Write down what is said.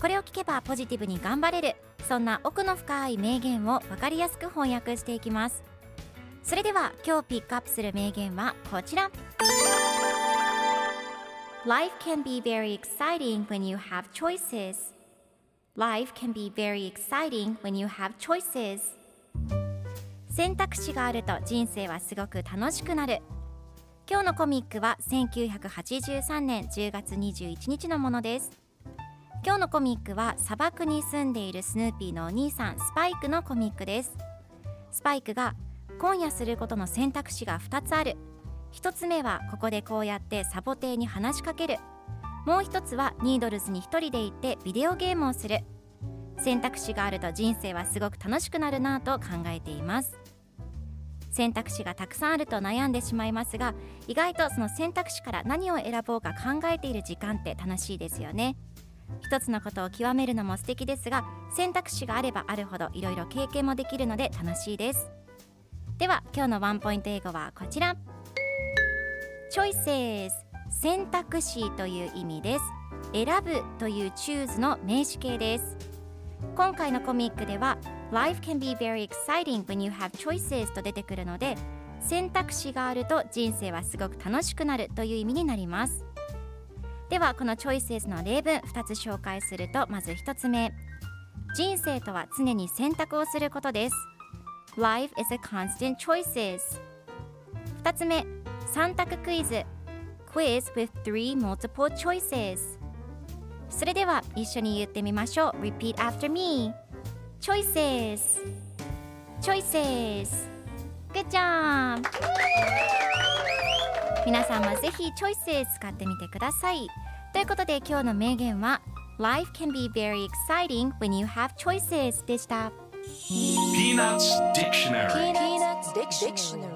これを聞けばポジティブに頑張れる。そんな奥の深い名言を分かりやすく翻訳していきます。それでは今日ピックアップする名言はこちら。Life can be very exciting when you have choices. Life can be very exciting when you have choices. 選択肢があると人生はすごく楽しくなる。今日のコミックは1983年10月21日のものです。今日のコミックは砂漠に住んでいるスヌーピーのお兄さんスパイクのコミックです。スパイクが今夜することの選択肢が2つある。1つ目はここでこうやってサボテンに話しかける。もう1つはニードルズに1人で行ってビデオゲームをする。選択肢があると人生はすごく楽しくなるなぁと考えています。選択肢がたくさんあると悩んでしまいますが意外とその選択肢から何を選ぼうか考えている時間って楽しいですよね。一つのことを極めるのも素敵ですが選択肢があればあるほどいろいろ経験もできるので楽しいです。では今日のワンポイント英語はこちら。Choices 選択肢という意味です。選ぶという choose の名詞形です。今回のコミックでは Life can be very exciting when you have choices と出てくるので選択肢があると人生はすごく楽しくなるという意味になります。ではこの choices の例文2つ紹介するとまず1つ目人生とは常に選択をすることです Life is a constant choices 2つ目3択クイズ Quiz with three multiple choices それでは一緒に言ってみましょう Repeat after me Choices Choices Good job 皆さんもぜひ Choices 使ってみてくださいいうことで今日の名言は Life can be very exciting when you have choices でした Peanuts Dictionary Peanuts Dictionary.